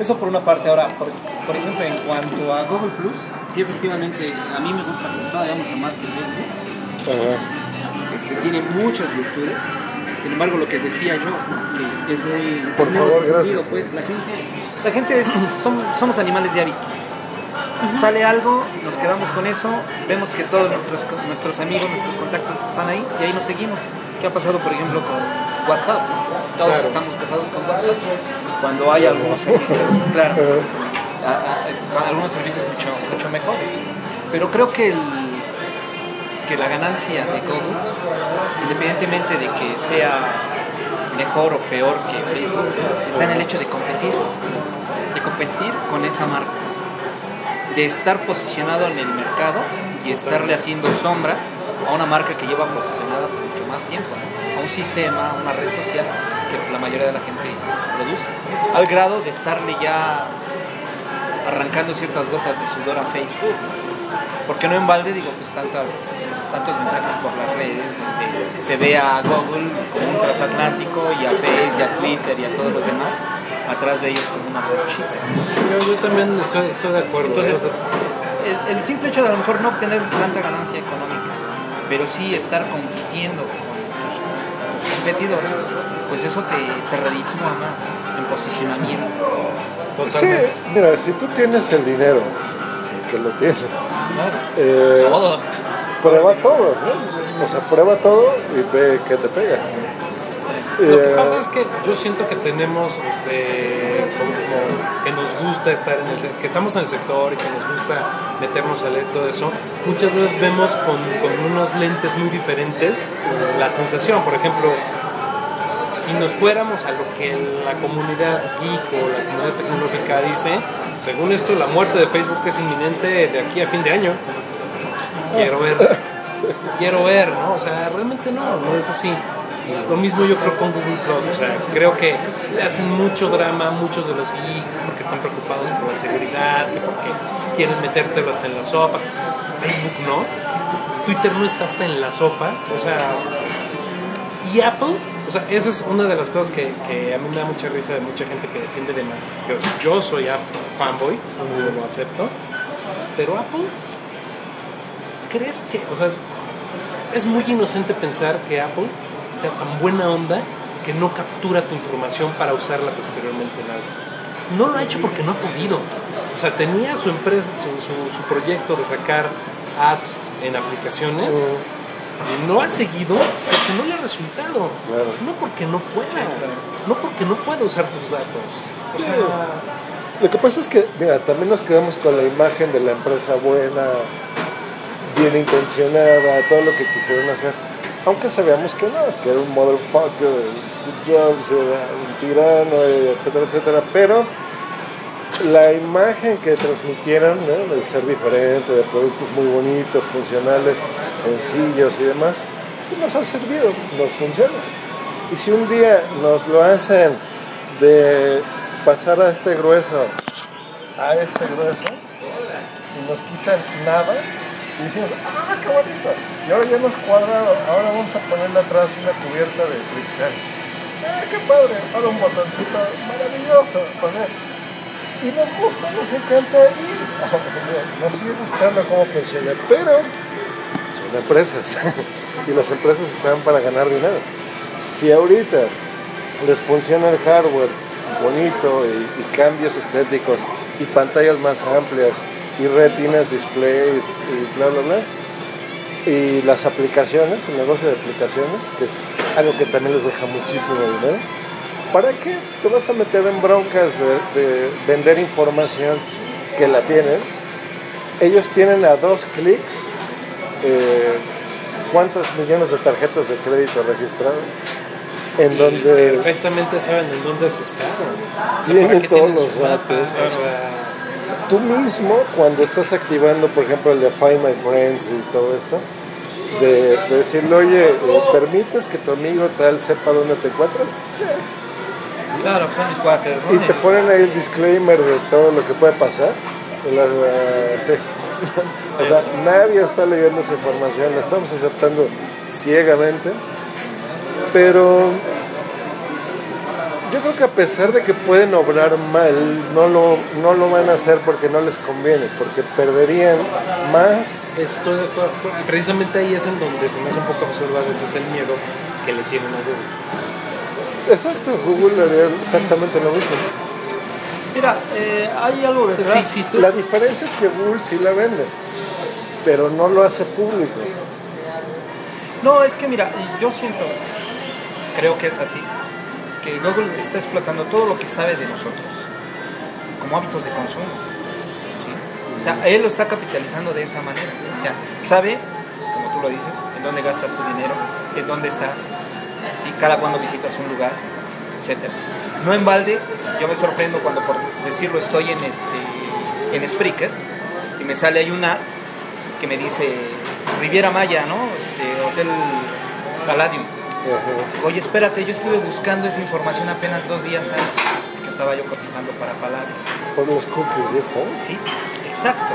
Eso por una parte. Ahora, por, por ejemplo, en cuanto a Google Plus, sí, efectivamente, a mí me gusta todavía mucho más que Facebook. Este, tiene muchas virtudes. Sin embargo, lo que decía yo, ¿no? que es muy... Por muy favor, gracias. Pues la gente, la gente es, som- somos animales de hábitos. Sale algo, nos quedamos con eso, vemos que todos nuestros, nuestros amigos, nuestros contactos están ahí y ahí nos seguimos. ¿Qué ha pasado, por ejemplo, con WhatsApp? Todos Claro. estamos casados con WhatsApp. Cuando hay algunos servicios, claro, Ajá. a- a- a- algunos servicios mucho, mucho mejores. Pero creo que, el, que la ganancia de Google, independientemente de que sea mejor o peor que Facebook, está en el hecho de competir, de competir con esa marca, de estar posicionado en el mercado y estarle haciendo sombra a una marca que lleva posicionada mucho más tiempo, a un sistema, a una red social que la mayoría de la gente produce, al grado de estarle ya arrancando ciertas gotas de sudor a Facebook. Porque no en balde, digo, pues tantas, tantos mensajes por las redes, donde se ve a Google como un transatlántico y a Face y a Twitter y a todos los demás, atrás de ellos como una red chica. Yo, yo también estoy, estoy de acuerdo. Entonces, sea, el, el simple hecho de a lo mejor no obtener tanta ganancia económica, pero sí estar compitiendo con tus, tus competidores, pues eso te, te reditúa más en posicionamiento. Sí, totalmente. mira, si tú tienes el dinero, que lo tienes, Claro. eh, Todo. prueba todo, ¿no? O sea, prueba todo y ve qué te pega. Lo que Eh, pasa es que yo siento que tenemos, este, como, que nos gusta estar en el, que estamos en el sector y que nos gusta meternos a leer todo eso. Muchas veces vemos con, con unos lentes muy diferentes la sensación. Por ejemplo, si nos fuéramos a lo que la comunidad geek o la comunidad tecnológica dice, según esto la muerte de Facebook es inminente de aquí a fin de año. Quiero ver, quiero ver, ¿no? O sea, realmente no, no es así. Lo mismo yo creo con Google Plus, o sea, creo que le hacen mucho drama a muchos de los geeks porque están preocupados por la seguridad, que porque quieren metértelo hasta en la sopa. Facebook no, Twitter no está hasta en la sopa, o sea, y Apple, o sea, esa es una de las cosas que, a mí me da mucha risa de mucha gente que defiende de mal. Yo, soy Apple fanboy, lo acepto, pero Apple, ¿crees que, o sea, es muy inocente pensar que Apple sea tan buena onda que no captura tu información para usarla posteriormente en algo? No lo ha hecho porque no ha podido. O sea, tenía su empresa, su, su- proyecto de sacar ads en aplicaciones no ha seguido porque no le ha resultado. Claro. No porque no pueda. No porque no pueda usar tus datos. O sea, Lo que pasa es que, mira, también nos quedamos con la imagen de la empresa buena, bien intencionada, todo lo que quisieron hacer. Aunque sabíamos que no, que era un motherfucker, Steve Jobs era un tirano, eh, etcétera, etcétera. Pero la imagen que transmitieron, ¿no? de ser diferente, de productos muy bonitos, funcionales, sencillos y demás, pues nos ha servido, nos funciona. Y si un día nos lo hacen de pasar a este grueso a este grueso y nos quitan nada y decimos, ah, qué bonito. Y ahora ya nos cuadrado, ahora vamos a ponerle atrás una cubierta de cristal. Ah, qué padre, ahora un botoncito maravilloso. O sea, y nos gusta, nos encanta y nos sigue gustando cómo funciona, pero empresas y las empresas están para ganar dinero. Si ahorita les funciona el hardware bonito y, y cambios estéticos y pantallas más amplias y retinas displays y bla bla bla y las aplicaciones, el negocio de aplicaciones, que es algo que también les deja muchísimo dinero, ¿para qué te vas a meter en broncas de, de vender información que la tienen? Ellos tienen a dos clics eh, cuántos millones de tarjetas de crédito registradas, en donde perfectamente saben en dónde has estado. O sea, Tienen ¿para qué todos los datos. O sea, tú mismo, cuando estás activando, por ejemplo, el de Find My Friends y todo esto, de, de decirle, oye, eh, ¿permites que tu amigo tal sepa dónde te encuentras? Claro, pues son mis cuates. ¿no? Y te ponen ahí el disclaimer de todo lo que puede pasar. sí. O sea, nadie está leyendo esa información, la estamos aceptando ciegamente, pero yo creo que a pesar de que pueden obrar mal, no lo, no lo van a hacer porque no les conviene, porque perderían más. Estoy de acuerdo. Precisamente ahí es en donde se me hace un poco absurdo a veces el miedo que le tienen a Google. Exacto, Google haría exactamente lo mismo. Mira, eh, hay algo detrás. Sí, sí, tú- La diferencia es que Google sí la vende, pero no lo hace público. No, es que mira, yo siento, creo que es así, que Google está explotando todo lo que sabe de nosotros como hábitos de consumo. ¿sí? O sea, él lo está capitalizando de esa manera. O sea, sabe, como tú lo dices, en dónde gastas tu dinero, en dónde estás, cada cuando visitas un lugar, etcétera. No en balde, yo me sorprendo cuando por decirlo estoy en este en Spreaker y me sale ahí una que me dice Riviera Maya, ¿no? Este Hotel Palladium. Oye, espérate, yo estuve buscando esa información apenas dos días antes que estaba yo cotizando para Palladium. Por los cookies, ¿ya está? Sí, exacto.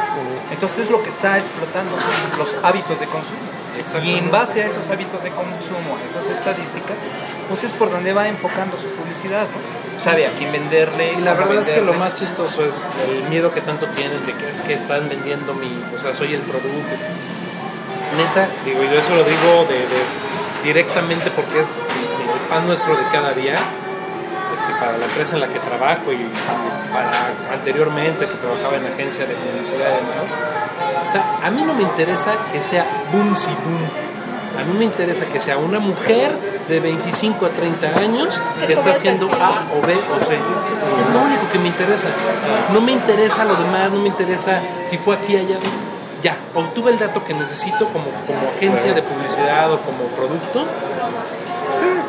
Entonces es lo que está explotando los hábitos de consumo. Y en base a esos hábitos de consumo, a esas estadísticas, pues es por donde va enfocando su publicidad, ¿no? Sabe a quién venderle. Y la verdad es que lo más chistoso es el miedo que tanto tienen de que es que están vendiendo mi, o sea, soy el producto. Neta, digo, y yo eso lo digo de, de- directamente porque es mi pan nuestro de cada día, este, para la empresa en la que trabajo y para anteriormente que trabajaba en agencia de publicidad y demás. O sea, a mí no me interesa que sea boom si boom. A mí me interesa que sea una mujer de 25 a 30 años Que que está haciendo en A o B o C. Es lo único que me interesa. No me interesa lo demás, no me interesa si fue aquí, allá. Ya, obtuve el dato que necesito como, como agencia de publicidad o como producto.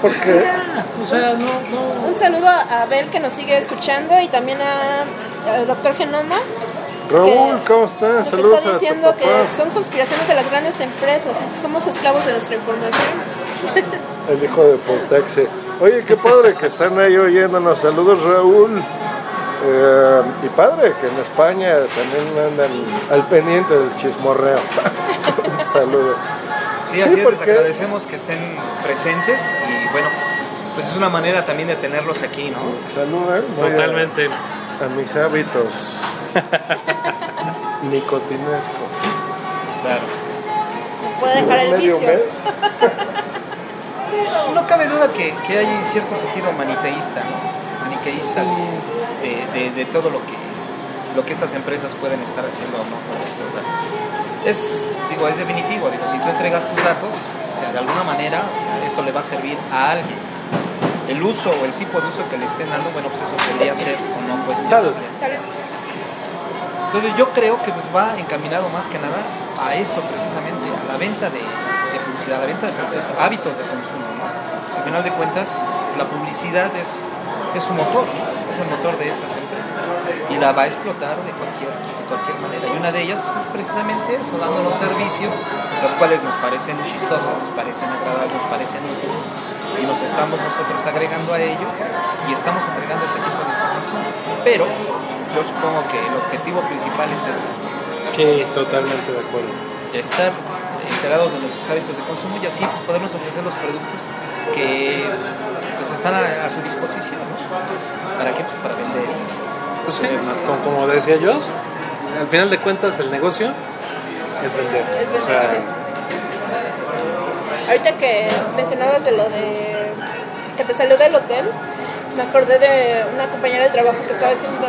Porque Ya, o sea, no, no. Un saludo a Abel que nos sigue escuchando y también a- al doctor Genoma. Raúl, ¿cómo estás? Nos Saludos está a tu diciendo que papá. son conspiraciones de las grandes empresas y somos esclavos de nuestra información. El hijo de Pontaxe. Oye, qué padre que están ahí oyéndonos. Saludos, Raúl. Eh, y padre que en España también andan al pendiente del chismorreo. Un saludo. Sí, Sí, así es, les porque- agradecemos que estén presentes y bueno, pues es una manera también de tenerlos aquí, ¿no? Saluden muy a- Totalmente. A, mis hábitos nicotinescos. Claro. Puede dejar el vicio. No, no cabe duda que, que hay cierto sentido maniteísta, ¿no? Maniqueísta de, de- de todo lo que, lo que estas empresas pueden estar haciendo o no con estos datos. Es, digo, es definitivo, digo, si tú entregas tus datos, o sea, de alguna manera, o sea, esto le va a servir a alguien. El uso o el tipo de uso que le estén dando, bueno, pues eso podría ser o no cuestionable. Entonces yo creo que pues va encaminado más que nada a eso precisamente, a la venta de, de publicidad, a la venta de productos, hábitos de consumo. ¿no? Al final de cuentas, la publicidad es, es su motor, ¿no? Es el motor de estas empresas y la va a explotar de cualquier, de cualquier manera. Y una de ellas pues, es precisamente eso, dándonos servicios, los cuales nos parecen chistosos, nos parecen agradables, nos parecen útiles y nos estamos nosotros agregando a ellos y estamos entregando ese tipo de información. Pero yo supongo que el objetivo principal es ese, Sí, totalmente de acuerdo. estar enterados de nuestros hábitos de consumo y así pues, podernos ofrecer los productos que están a, a su disposición. ¿no? ¿Para qué? Pues para vender pues, Pues sí, más como, decía yo, al final de cuentas el negocio es vender. Es O sea, vender, Ahorita que mencionabas de lo de que te salió del hotel, me acordé de una compañera de trabajo que estaba diciendo,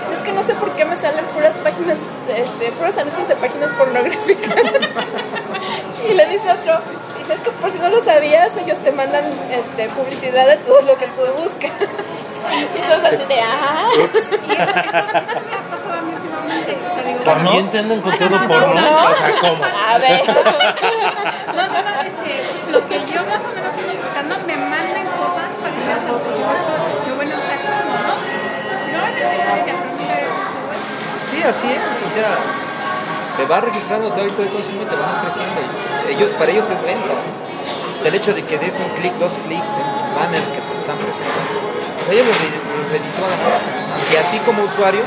"Pues es que no sé por qué me salen puras páginas, este, puros anuncios de páginas pornográficas. y le dice otro, dice, es que por si no lo sabías, ellos te mandan este, publicidad de todo lo que tú buscas. y entonces así de, ah, ups, Y eso, eso, me ha pasado a mí últimamente. También te andan con todo no, porno. ¿no? O sea, ¿cómo? a ver. No, no, no, este, lo que yo más o menos ando buscando me mandan cosas parecidas a Yo, bueno, o sea, ¿cómo, no? No en experiencia, pero sí me Sí, así es, o sea, se va registrando hábito de consumo y te van ofreciendo. ellos, para ellos es venta. O sea, el hecho de que des un clic, dos clics en el banner que te están presentando, pues ellos los los reditúa eso. Aunque a ti como usuario,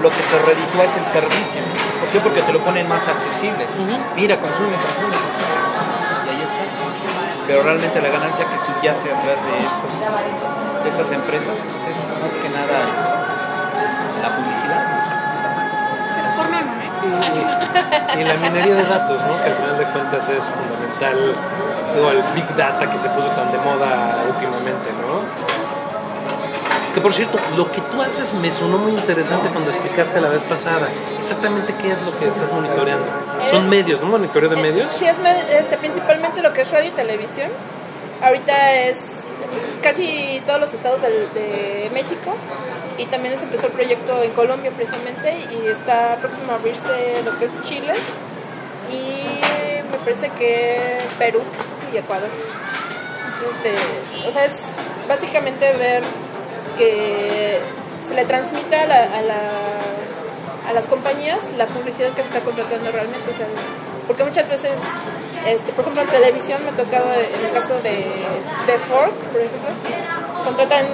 lo que te reditúa es el servicio. ¿Por qué? Porque te lo ponen más accesible. Mira, consume, consume, y ahí está. Pero realmente la ganancia que subyace atrás de estos, de estas empresas pues es más que nada Y, y la minería de datos, ¿no? Que al final de cuentas es fundamental, digo, el Big Data que se puso tan de moda últimamente, ¿no? Que por cierto, lo que tú haces me sonó muy interesante cuando explicaste la vez pasada. Exactamente qué es lo que estás monitoreando. Son Es- medios, ¿no? Monitoreo de medios. Sí, es este, principalmente lo que es radio y televisión. Ahorita es pues, casi todos los estados de México y también se empezó el proyecto en Colombia precisamente y está próximo a abrirse lo que es Chile y me parece que Perú y Ecuador. Entonces, este, o sea, es básicamente ver que se le transmita a, la- a la- a las compañías la publicidad que se está contratando realmente. o sea, porque muchas veces, este, por ejemplo, en televisión me ha tocado, en el caso de, de Ford, por ejemplo, contratan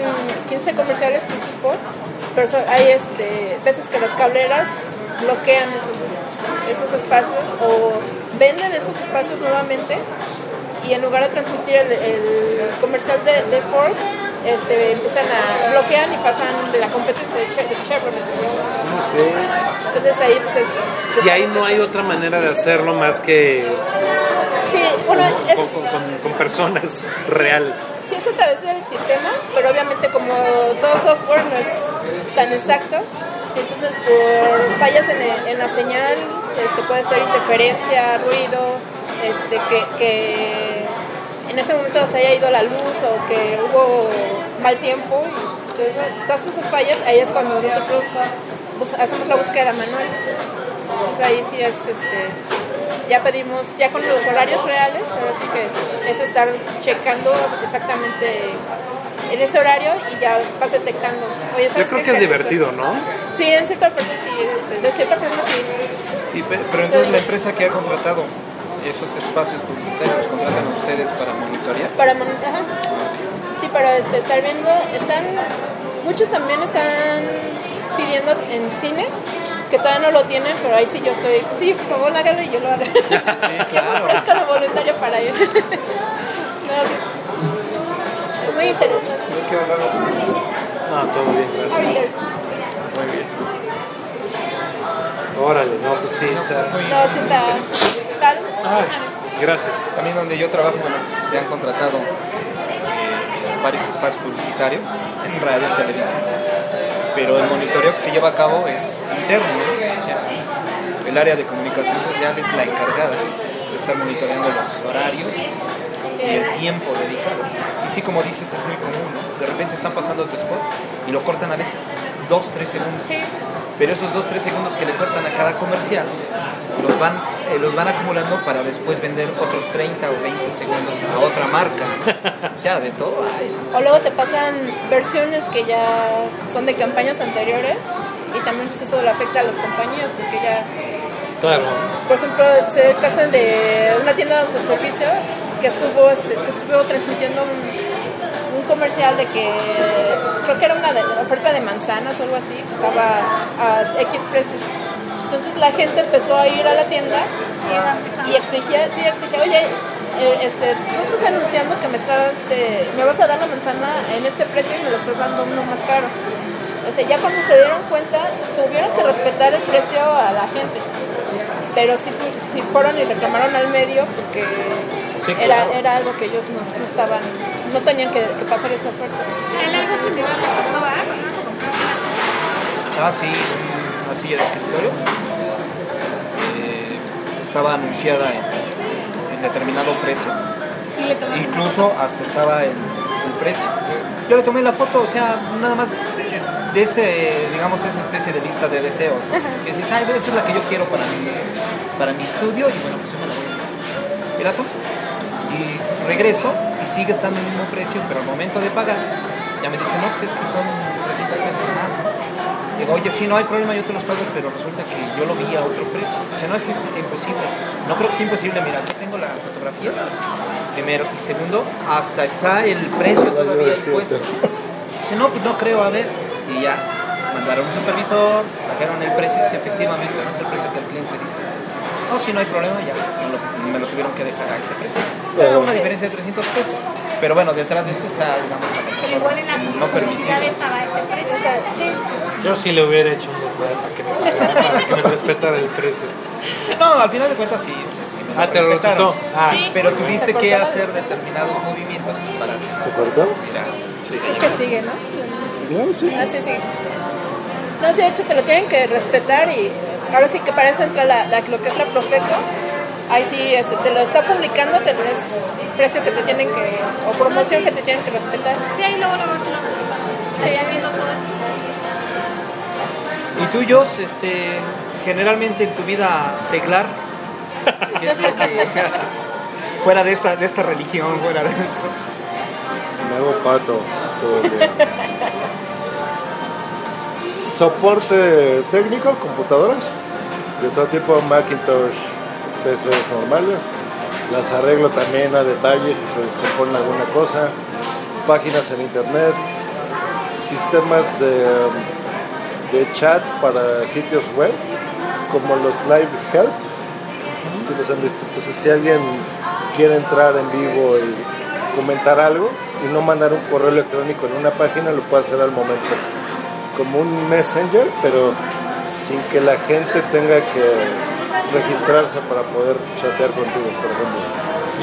15 comerciales, 15 spots, pero hay este, veces que las cableras bloquean esos, esos espacios o venden esos espacios nuevamente y en lugar de transmitir el, el comercial de, de Ford, este, empiezan a bloquean y pasan de la competencia de, Che- de Chevrolet. Entonces ahí pues es... Y ahí no hay otra manera de hacerlo más que Sí, bueno, es... con, con- con- con personas reales. Sí, es a través del sistema, pero obviamente como todo software no es tan exacto, entonces por fallas en, el- en la señal, este, puede ser interferencia, ruido, este, que, que en ese momento se haya ido la luz o que hubo mal tiempo. Entonces, todas esas fallas, ahí es cuando nosotros hacemos la búsqueda manual. Entonces ahí sí es, este, ya pedimos, ya con los horarios reales, ahora sí que es estar checando exactamente en ese horario y ya vas detectando. Oye, Yo ¿sabes creo qué? que es divertido, ¿no? Sí, en cierta parte sí, este, de cierta forma sí. Y pe- pero entonces la empresa que ha contratado esos espacios publicitarios los contratan a ustedes para monitorear. Para mon- ajá. Sí, para este, estar viendo, están, muchos también están pidiendo en cine, que todavía no lo tienen, pero ahí sí yo estoy, sí, por favor hágalo y yo lo hago. Yo me claro. ofrezco de voluntario para ir. no, sí, es- es muy interesante. Ah, todo bien, gracias. Muy bien. Órale, no, pues sí, está. No, sí está. ¿Sal? Ay, gracias. También donde yo trabajo, bueno, pues, se han contratado eh, varios espacios publicitarios en radio, en televisión, pero el monitoreo que se lleva a cabo es interno. ¿no? El área de comunicación social es la encargada de estar monitoreando los horarios y el tiempo dedicado. Y sí, como dices, es muy común, ¿no? De repente están pasando tu spot y lo cortan a veces dos, tres segundos. Sí. Pero esos 2-3 segundos que le cortan a cada comercial los van, eh, los van acumulando para después vender otros 30 o 20 segundos a otra marca. O sea, de todo hay. O luego te pasan versiones que ya son de campañas anteriores y también pues eso le afecta a las compañías porque ya Claro. Por ejemplo, se casan de una tienda de autoservicio que estuvo, este, se estuvo transmitiendo un, un comercial de que creo que era una de- oferta de manzanas o algo así, que estaba a X precio. Entonces la gente empezó a ir a la tienda y exigía, sí, exigía, oye, eh, este, tú estás anunciando que me estás, este, me vas a dar la manzana en este precio y me lo estás dando uno más caro. O sea, ya cuando se dieron cuenta, tuvieron que respetar el precio a la gente. Pero sí, tu- sí fueron y reclamaron al medio porque Sí, era, claro. era algo que ellos no, no estaban, no tenían que, que pasar esa oferta. El algo similar pasó, ¿ah? Cuando comprar una Ah, sí, una silla de escritorio. eh, estaba anunciada en, en determinado precio. y Incluso hasta estaba el, el precio. Yo le tomé la foto, o sea, nada más de, de ese, digamos, esa especie de lista de deseos. ¿no? Que dices, ay, esa es la que yo quiero para mi, para mi estudio y bueno, pues yo me la voy a... Y regreso y sigue estando el mismo precio, pero al momento de pagar, ya me dicen, no, pues es que son 300 pesos más. Digo, oye, sí, no hay problema, yo te los pago, pero resulta que yo lo vi a otro precio. Dice, no, es, es imposible. No creo que sea imposible, mira, aquí tengo la fotografía, primero. Y segundo, hasta está el precio todavía expuesto. Dice, no, pues no creo, a ver. Y ya, mandaron un supervisor, trajeron el precio y efectivamente, no es el precio que el cliente dice. No, si no hay problema, ya, me lo, me lo tuvieron que dejar a ese precio. Era una diferencia de 300 pesos. Pero bueno, detrás de esto está, digamos, Pero igual en la no publicidad estaba ese precio. O sea, sí, sí, sí. Yo sí le hubiera hecho un desmadre para que me, pagara, para que me respetara el precio. No, al final de cuentas sí. sí, sí me Ah, te lo. Ah, Sí. Pero tuviste que hacer determinados movimientos pues, para ¿Se cortó? mira, Creo que sigue, ¿no? No, sí. Ah, sí, sí. No, sí, de hecho te lo tienen que respetar y ahora sí que para eso entra la, la- lo que es la Profeco. Ahí sí este, te lo está publicando, te es precio que te tienen que, o promoción que te tienen que respetar. Sí, ahí luego luego se lo Sí. Sí, ya viendo. Y tú, Jos, este, generalmente en tu vida seglar, ¿qué es lo que haces? Fuera de esta, de esta religión, fuera de esto. Me hago pato todo día. Soporte técnico, computadoras de todo tipo, Macintosh, PCs normales. Las arreglo también a detalle si se descompone alguna cosa. Páginas en internet, sistemas de, de chat para sitios web, como los Live Help. Si los han visto. Entonces, si alguien quiere entrar en vivo y comentar algo y no mandar un correo electrónico en una página, lo puede hacer al momento. Como un messenger, pero sin que la gente tenga que registrarse para poder chatear contigo, por ejemplo.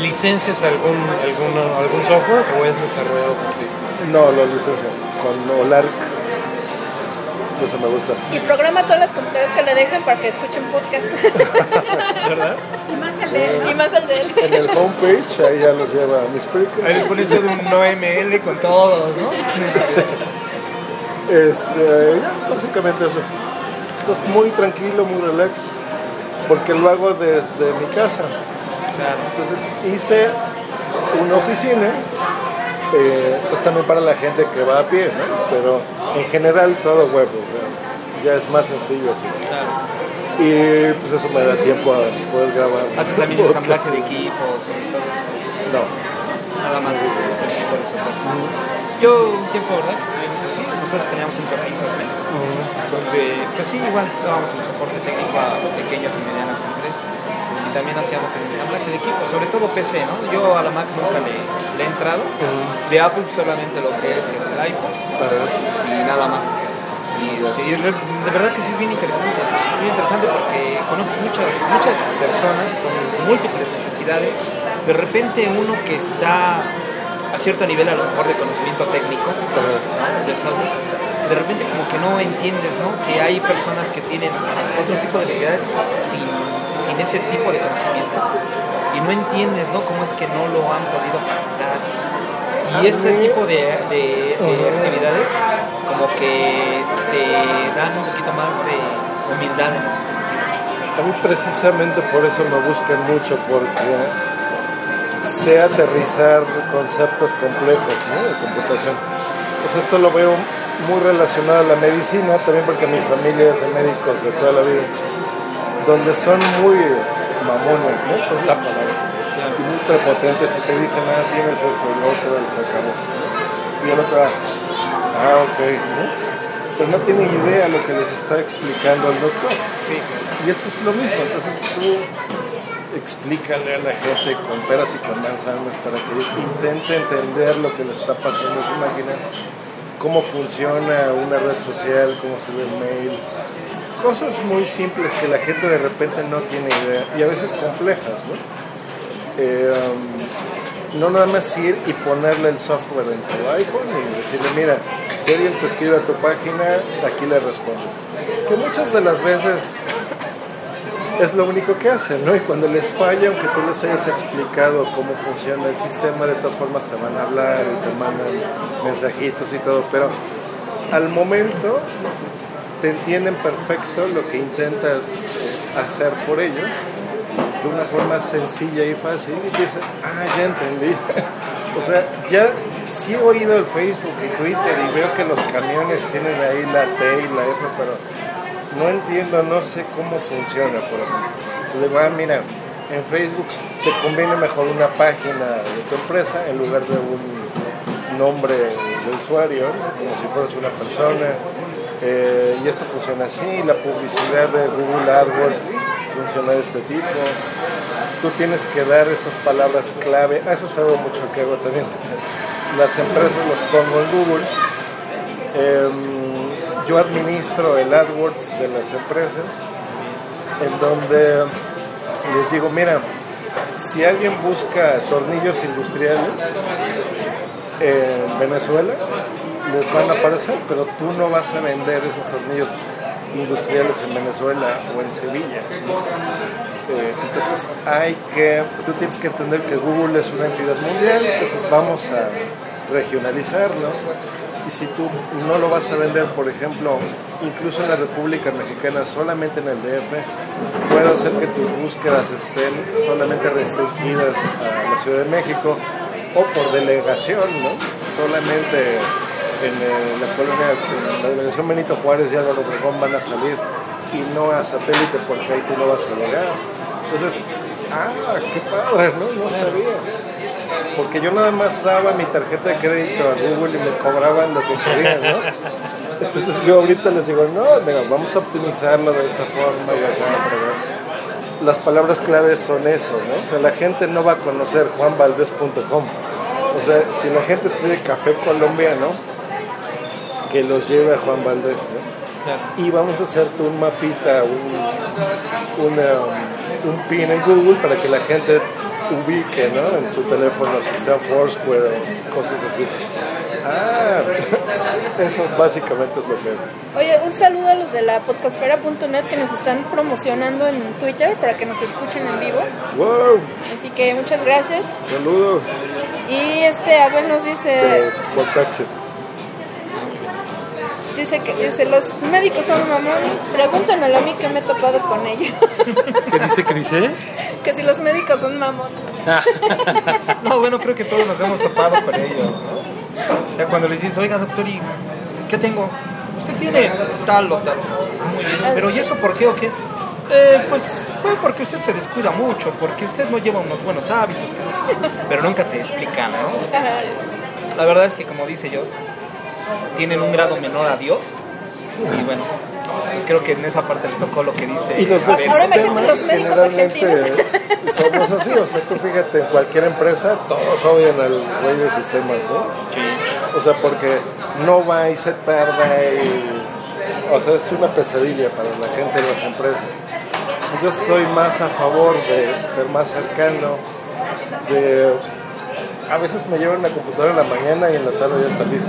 ¿Licencias algún, alguno, algún software o es desarrollado por ti? No, lo licencio con Olark. Eso me gusta. Y programa todas las computadoras que le dejen para que escuchen podcast. ¿Verdad? Y más el de él, y más el de él. En el homepage, ahí ya los lleva a mis speaker. Ahí les pones todo un no ML con todos, ¿no? Este, ya, básicamente eso. Entonces, muy tranquilo, muy relax, porque lo hago desde mi casa. Claro. Entonces, hice una oficina, eh, entonces también para la gente que va a pie, ¿no? Pero en general todo web, o sea, ya es más sencillo así. claro. Y pues eso me da tiempo a poder grabar. Haces también ensamblaje de equipos y todo esto. No, Nada más ese tipo de soporte. Yo un tiempo, ¿verdad? Que estuvimos así. Nosotros teníamos un tornito donde, pues sí, igual dábamos el soporte técnico a pequeñas y medianas empresas. Y también hacíamos el ensamblaje de equipos, sobre todo PC, ¿no? Yo a la Mac nunca le, le he entrado. De Apple solamente lo que es el iPhone y nada más. Y, este, y de verdad que sí es bien interesante, muy interesante porque conoces muchas, muchas personas con múltiples necesidades. De repente uno que está a cierto nivel a lo mejor de conocimiento técnico, ¿no? de software, de repente como que no entiendes, ¿no? Que hay personas que tienen otro tipo de necesidades sin, sin ese tipo de conocimiento y no entiendes, ¿no? Cómo es que no lo han podido captar. Y ese tipo de, de- de actividades como que te dan un poquito más de humildad en ese sentido. A mí precisamente por eso me buscan mucho, porque sé aterrizar conceptos complejos ¿no? de computación. Pues esto lo veo muy relacionado a la medicina, también porque mi familia es de médicos de toda la vida, donde son muy mamones, ¿no? esa es la palabra, y muy prepotentes y te dicen, ah, tienes esto y lo otro y se acabó. Y el otro, ah, ok, ¿no? pero no tiene idea lo que les está explicando el doctor. Y esto es lo mismo, entonces tú explícale a la gente con peras y con manzanas para que intente entender lo que le está pasando a su máquina, cómo funciona una red social, cómo sube el mail, cosas muy simples que la gente de repente no tiene idea y a veces complejas, ¿no? Eh, um, no nada más ir y ponerle el software en su iPhone y decirle, mira, si alguien te escribe a tu página, aquí le respondes. Que muchas de las veces es lo único que hacen, ¿no? Y cuando les falla, aunque tú les hayas explicado cómo funciona el sistema, de todas formas te van a hablar y te mandan mensajitos y todo, pero al momento te entienden perfecto lo que intentas eh, hacer por ellos de una forma sencilla y fácil y dicen, ah, ya entendí. o sea, ya sí he oído el Facebook y Twitter y veo que los camiones tienen ahí la T y la F, pero no entiendo, no sé cómo funciona, por. Le va, ah, mira, en Facebook te conviene mejor una página de tu empresa en lugar de un nombre de usuario, como si fueras una persona. Eh, y esto funciona así, la publicidad de Google AdWords funciona de este tipo. Tú tienes que dar estas palabras clave, ah, eso es mucho que hago también. las empresas los pongo en Google. Em, yo administro el AdWords de las empresas, en donde les digo, mira, si alguien busca tornillos industriales en Venezuela, les van a aparecer, pero tú no vas a vender esos tornillos industriales en Venezuela o en Sevilla. Eh, entonces hay que, tú tienes que entender que Google es una entidad mundial, entonces vamos a regionalizarlo. Y si tú no lo vas a vender, por ejemplo, incluso en la República Mexicana, solamente en el DF, puede hacer que tus búsquedas estén solamente restringidas a la Ciudad de México o por delegación, ¿no? Solamente en eh, la colonia, en la delegación Benito Juárez y Álvaro Obregón van a salir y no a satélite porque ahí tú no vas a llegar. Entonces, ah, qué padre, ¿no? No sabía. Porque yo nada más daba mi tarjeta de crédito a Google y me cobraban lo que querían, ¿no? Entonces yo ahorita les digo, no, venga, vamos a optimizarlo de esta forma y acá, las palabras claves son esto, ¿no? O sea, la gente no va a conocer juanvaldez.com. O sea, si la gente escribe café colombiano, que los lleve a Juan Valdés, ¿no? Claro. Y vamos a hacerte un mapita, un, una, un pin en Google para que la gente ubique, ¿no? En su teléfono, si está en Foursquare o cosas así. Ah, eso básicamente es lo que... Oye, un saludo a los de la podcastfera.net que nos están promocionando en Twitter para que nos escuchen en vivo. ¡Wow! Así que muchas gracias. Saludos Y este Abel nos dice, de. Dice que dice, los médicos son mamones. Pregúntenmelo a mí que me he topado con ellos. ¿Qué dice, qué dice? que si los médicos son mamones. No, bueno, creo que todos nos hemos topado con ellos, ¿no? O sea, cuando les dices, oiga, doctor, ¿y qué tengo? Usted tiene tal o tal. Ah, Muy bien. Pero ¿y eso por qué o qué? Eh, pues, pues porque usted se descuida mucho, porque usted no lleva unos buenos hábitos, que no sé qué. pero nunca te explican, ¿no? La verdad es que, como dice Joss, tienen un grado menor a Dios. Y bueno, pues creo que en esa parte le tocó lo que dice. Y los de sistemas generalmente somos así, o sea, tú fíjate, en cualquier empresa todos odian al güey de sistemas, ¿no? Sí. O sea, porque no va y se tarda y... O sea, es una pesadilla para la gente en las empresas. Entonces yo estoy más a favor de ser más cercano, de... A veces me llevan la computadora en la mañana y en la tarde ya está listo.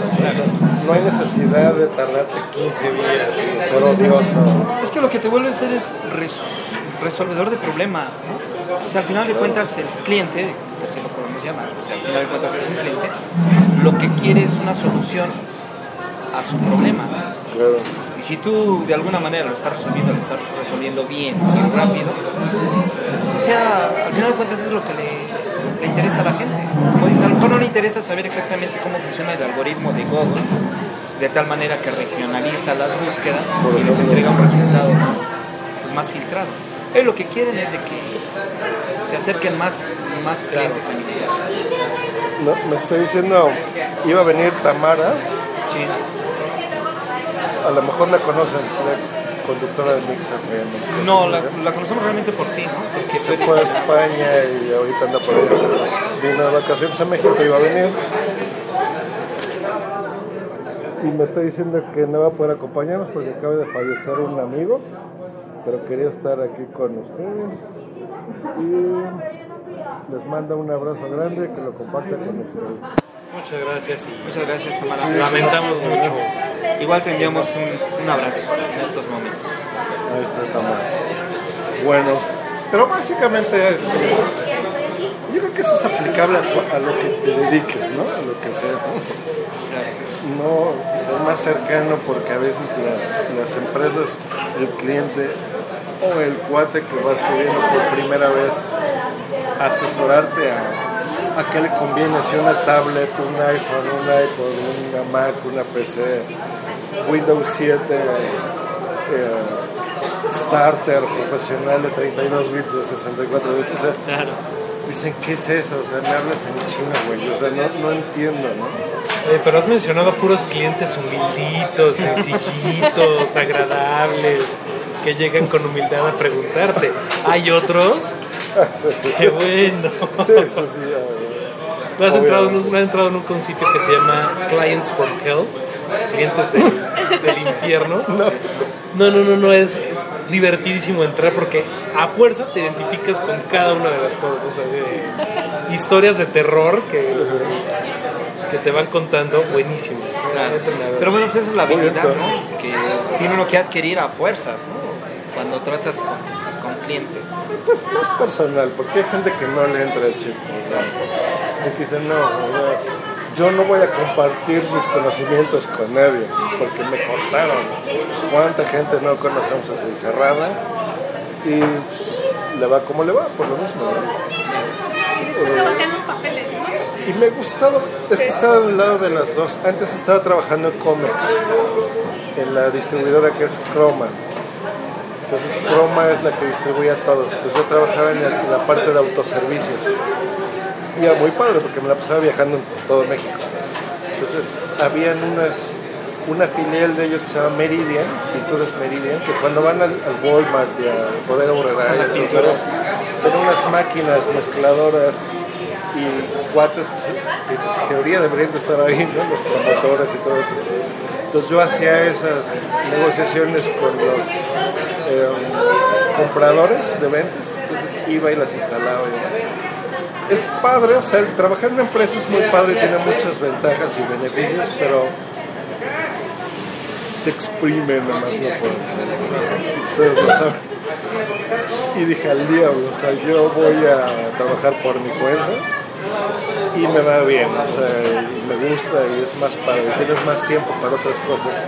¿no? Hay necesidad de tardarte 15 días y ser odioso. Es que lo que te vuelve a hacer es res- resolvedor de problemas, ¿no? O sea, al final de cuentas, el cliente, que así lo podemos llamar, o sea, al final de cuentas es un cliente, lo que quiere es una solución a su problema. Claro. Y si tú de alguna manera lo estás resolviendo, lo estás resolviendo bien y rápido, pues, o sea, al final de cuentas es lo que le, le interesa a la gente. Dices, a lo mejor no le interesa saber exactamente cómo funciona el algoritmo de Google, de tal manera que regionaliza las búsquedas y les entrega un resultado más, pues, más filtrado. Ellos lo que quieren es de que se acerquen más, más clientes a mi negocio. No, me está diciendo, iba a venir Tamara, Sí. a lo mejor la conocen, la conductora de Mix FM. No, la, la conocemos realmente por ti, ¿no? Porque Se fue a España y ahorita anda por allá. Vino de vacaciones a México, iba a venir. Y me está diciendo que no va a poder acompañarnos porque acaba de fallecer un amigo, pero quería estar aquí con ustedes. Y les manda un abrazo grande que lo comparta con ustedes. Muchas gracias y Muchas gracias, Tamara. lamentamos mucho. Igual te enviamos un, un abrazo en estos momentos. Ahí está Tamara. Bueno, pero básicamente es, es- yo creo que eso es aplicable a, a lo que te dediques, ¿no? A lo que sea. No ser más cercano porque a veces las, las empresas, el cliente o el cuate que va subiendo por primera vez, asesorarte a, a qué le conviene, si una tablet, un iPhone, un iPod, una Mac, una PC, Windows 7, eh, starter profesional de 32 bits, de 64 bits, o sea, Claro. dicen, ¿qué es eso? O sea, me hablas en chino, güey, o sea, no, no entiendo, ¿no? Eh, pero has mencionado puros clientes humilditos, sencillitos, agradables, que llegan con humildad a preguntarte. ¿Hay otros? ¡Qué bueno! sí, sí, sí, ya, No has, entrado en un, no has entrado en un sitio que se llama Clients from Hell, clientes del, del infierno. No, no, no, no, es, es divertidísimo entrar porque a fuerza te identificas con cada una de las cosas, o sea, de historias de terror que, que te van contando buenísimas. Claro. Pero bueno, pues esa es la habilidad, ¿no? Que tiene uno que adquirir a fuerzas, ¿no? Cuando tratas con, con clientes. Pues más personal, porque hay gente que no le entra el chip. ¿no? Y que dice, no, o sea, yo no voy a compartir mis conocimientos con nadie, porque me costaron. ¿Cuánta gente no conocemos así cerrada? Y le va como le va, por lo mismo. ¿no? Y voltean los papeles, ¿no? Y me ha gustado, es que estaba al lado de las dos. Antes estaba trabajando en Comex, en la distribuidora que es Chroma. Entonces Chroma es la que distribuía a todos. Entonces yo trabajaba en, la parte de autoservicios. Y era muy padre porque me la pasaba viajando en todo México. Entonces habían unas, una filial de ellos que se llama Meridian, Pinturas Meridian, que cuando van al, al Walmart y a Bodega Borrera, ven unas máquinas mezcladoras y cuates que en teoría deberían de estar ahí, ¿no? los promotores y todo esto. Entonces yo hacía esas negociaciones con los eh, compradores de ventas, entonces iba y las instalaba. y. Es padre, o sea, trabajar en una empresa es muy padre tiene muchas ventajas y beneficios, pero te exprime nada más no puedo. Ustedes lo saben. Y dije al diablo, o sea, yo voy a trabajar por mi cuenta y me va bien, o sea, me gusta y es más padre, tienes más tiempo para otras cosas,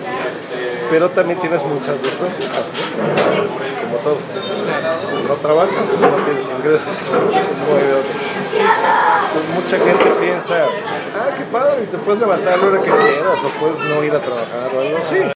pero también tienes muchas desventajas, ¿no? como todo. No trabajas, no tienes ingresos, no. Entonces mucha gente piensa, ah, qué padre, y te puedes levantar a la hora que quieras o puedes no ir a trabajar o algo así.